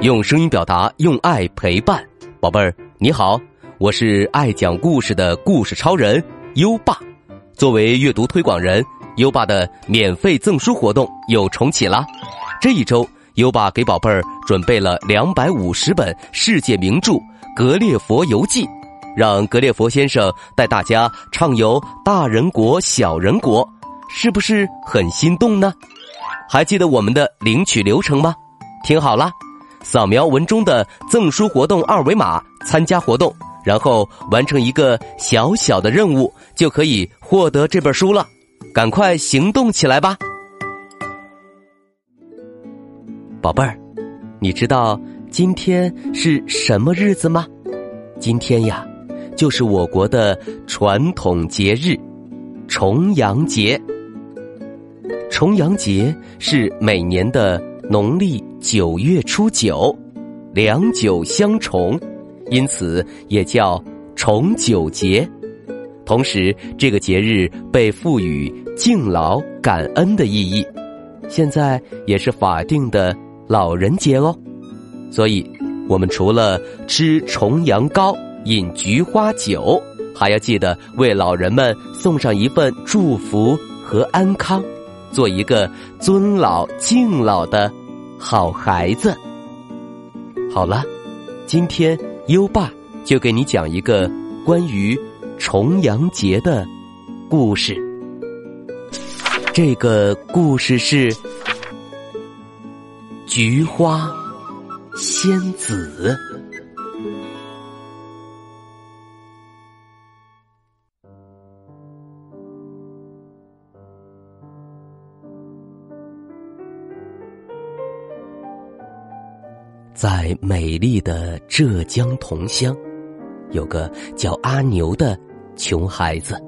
用声音表达，用爱陪伴，宝贝儿，你好，我是爱讲故事的故事超人优爸。作为阅读推广人，优爸的免费赠书活动又重启了。这一周，优爸给宝贝儿准备了两百五十本世界名著《格列佛游记》，让格列佛先生带大家畅游大人国、小人国，是不是很心动呢？还记得我们的领取流程吗？听好了，扫描文中的赠书活动二维码参加活动，然后完成一个小小的任务，就可以获得这本书了。赶快行动起来吧，宝贝儿！你知道今天是什么日子吗？今天呀，就是我国的传统节日——重阳节。重阳节是每年的农历九月初九，良久相重，因此也叫重九节。同时，这个节日被赋予敬老感恩的意义，现在也是法定的老人节哦。所以，我们除了吃重阳糕、饮菊花酒，还要记得为老人们送上一份祝福和安康。做一个尊老敬老的好孩子。好了，今天优爸就给你讲一个关于重阳节的故事。这个故事是菊花仙子。在美丽的浙江桐乡，有个叫阿牛的穷孩子，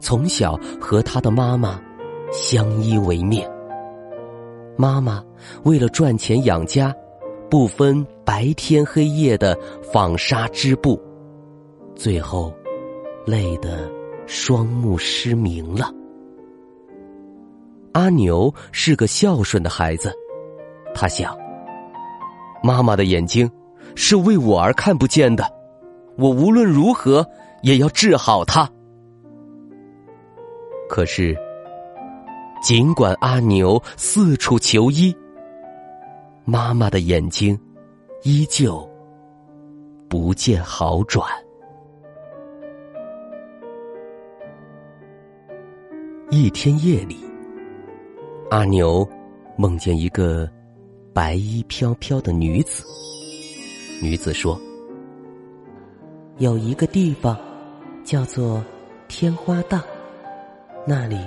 从小和他的妈妈相依为命。妈妈为了赚钱养家，不分白天黑夜的纺纱织布，最后累得双目失明了。阿牛是个孝顺的孩子，他想。妈妈的眼睛是为我而看不见的，我无论如何也要治好它。可是，尽管阿牛四处求医，妈妈的眼睛依旧不见好转。一天夜里，阿牛梦见一个。白衣飘飘的女子。女子说：“有一个地方，叫做天花荡，那里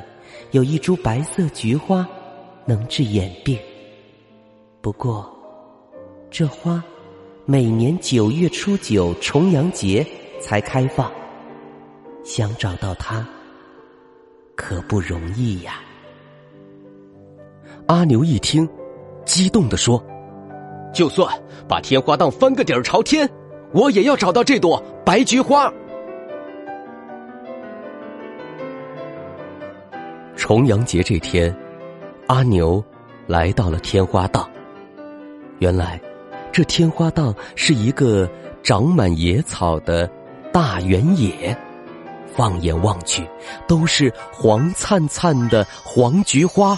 有一株白色菊花，能治眼病。不过，这花每年九月初九重阳节才开放，想找到它，可不容易呀。”阿牛一听。激动地说：“就算把天花荡翻个底儿朝天，我也要找到这朵白菊花。”重阳节这天，阿牛来到了天花荡。原来，这天花荡是一个长满野草的大原野，放眼望去，都是黄灿灿的黄菊花。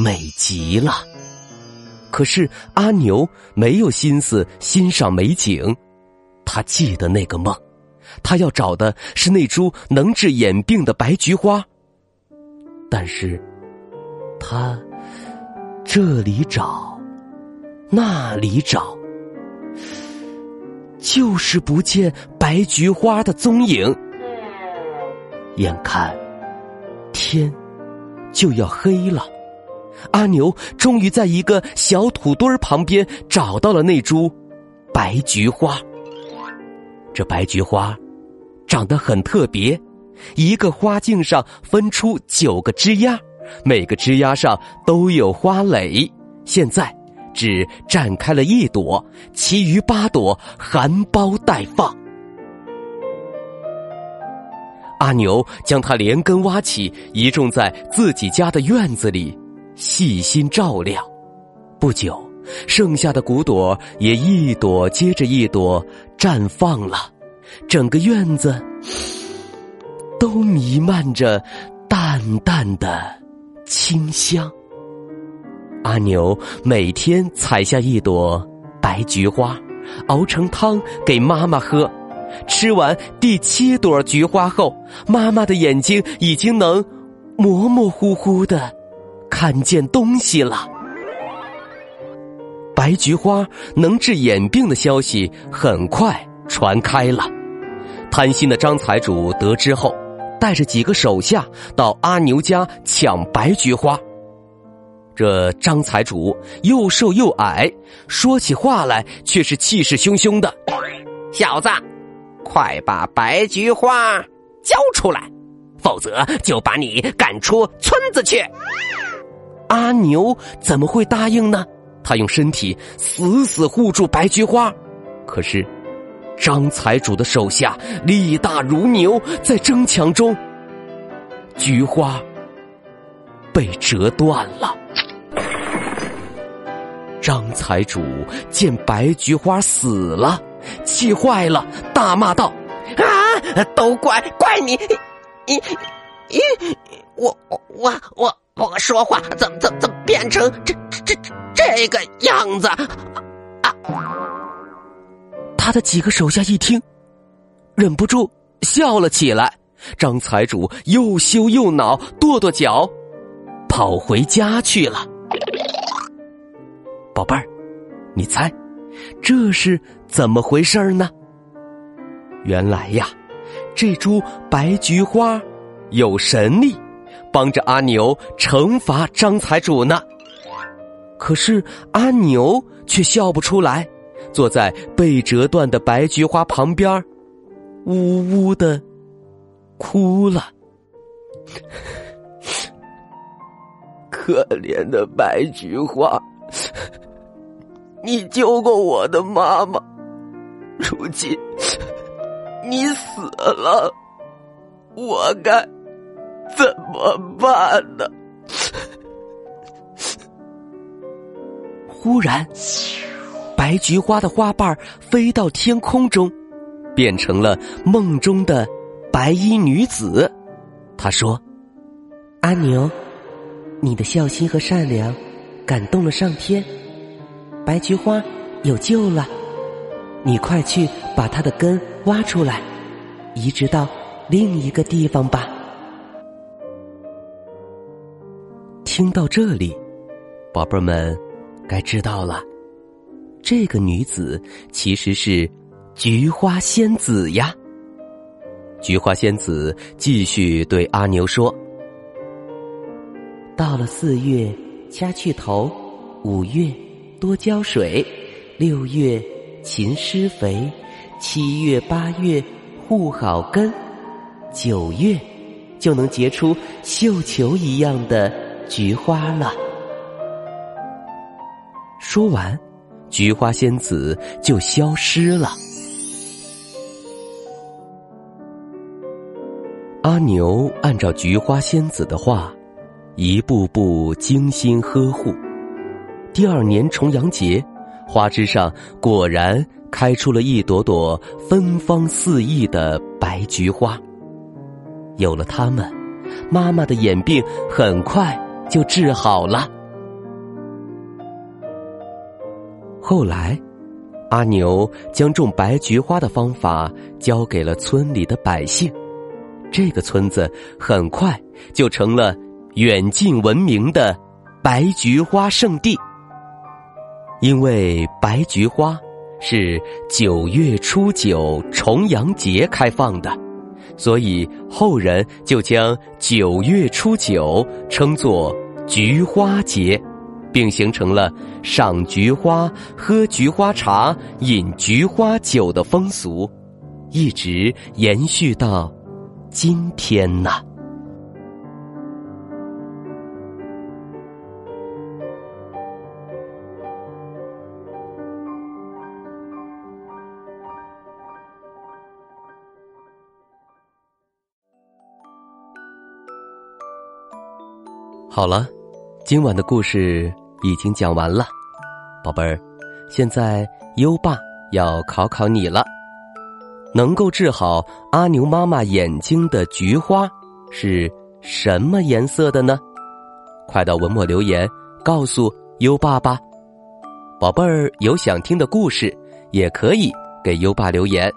美极了，可是阿牛没有心思欣赏美景，他记得那个梦，他要找的是那株能治眼病的白菊花。但是，他这里找，那里找，就是不见白菊花的踪影。眼看天就要黑了。阿牛终于在一个小土堆儿旁边找到了那株白菊花。这白菊花长得很特别，一个花茎上分出九个枝丫，每个枝丫上都有花蕾。现在只绽开了一朵，其余八朵含苞待放。阿牛将它连根挖起，移种在自己家的院子里。细心照料，不久，剩下的骨朵也一朵接着一朵绽放了，整个院子都弥漫着淡淡的清香。阿牛每天采下一朵白菊花，熬成汤给妈妈喝。吃完第七朵菊花后，妈妈的眼睛已经能模模糊糊的看见东西了。白菊花能治眼病的消息很快传开了。贪心的张财主得知后，带着几个手下到阿牛家抢白菊花。这张财主又瘦又矮，说起话来却是气势汹汹的。小子，快把白菊花交出来，否则就把你赶出村子去。阿牛怎么会答应呢？他用身体死死护住白菊花，可是张财主的手下力大如牛，在争抢中，菊花被折断了。张财主见白菊花死了，气坏了，大骂道：“啊，都怪怪你！你你我我我我我说话怎么怎么怎么变成这这这这个样子？”啊！他的几个手下一听，忍不住笑了起来。张财主又羞又恼，跺跺脚，跑回家去了。宝贝儿，你猜这是怎么回事呢？原来呀，这株白菊花有神力，帮着阿牛惩罚张财主呢。可是阿牛却笑不出来，坐在被折断的白菊花旁边，呜呜的哭了。可怜的白菊花。你救过我的妈妈，如今你死了，我该怎么办呢？忽然，白菊花的花瓣飞到天空中，变成了梦中的白衣女子。她说：“阿牛，你的孝心和善良感动了上天。”白菊花有救了，你快去把它的根挖出来，移植到另一个地方吧。听到这里，宝贝儿们该知道了，这个女子其实是菊花仙子呀。菊花仙子继续对阿牛说：“到了四月，掐去头；五月。”多浇水，六月勤施肥，七月八月护好根，九月就能结出绣球一样的菊花了。说完，菊花仙子就消失了。阿牛按照菊花仙子的话，一步步精心呵护。第二年重阳节，花枝上果然开出了一朵朵芬芳四溢的白菊花。有了它们，妈妈的眼病很快就治好了。后来，阿牛将种白菊花的方法教给了村里的百姓，这个村子很快就成了远近闻名的白菊花圣地。因为白菊花是九月初九重阳节开放的，所以后人就将九月初九称作菊花节，并形成了赏菊花、喝菊花茶、饮菊花酒的风俗，一直延续到今天呢。好了，今晚的故事已经讲完了。宝贝儿，现在优爸要考考你了。能够治好阿牛妈妈眼睛的菊花是什么颜色的呢？快到文末留言告诉优爸吧。宝贝儿有想听的故事，也可以给优爸留言。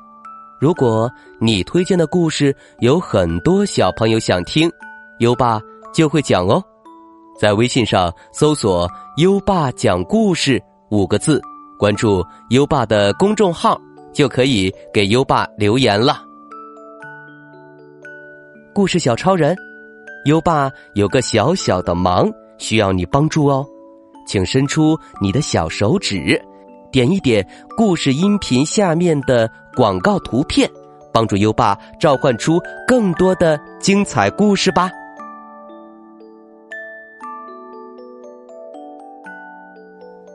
如果你推荐的故事有很多小朋友想听，优爸就会讲哦。在微信上搜索“优爸讲故事”五个字，关注优爸的公众号，就可以给优爸留言了。故事小超人，优爸有个小小的忙需要你帮助哦，请伸出你的小手指，点一点故事音频下面的广告图片，帮助优爸召唤出更多的精彩故事吧。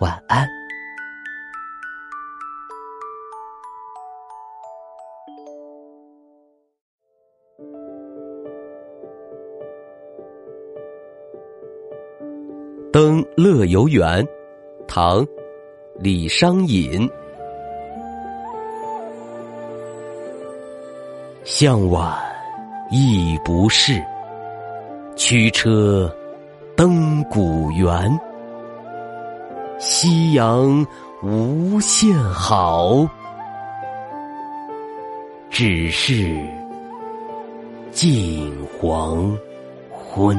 晚安。登乐游原，唐·李商隐。向晚意不适，驱车登古原。夕阳无限好，只是近黄昏。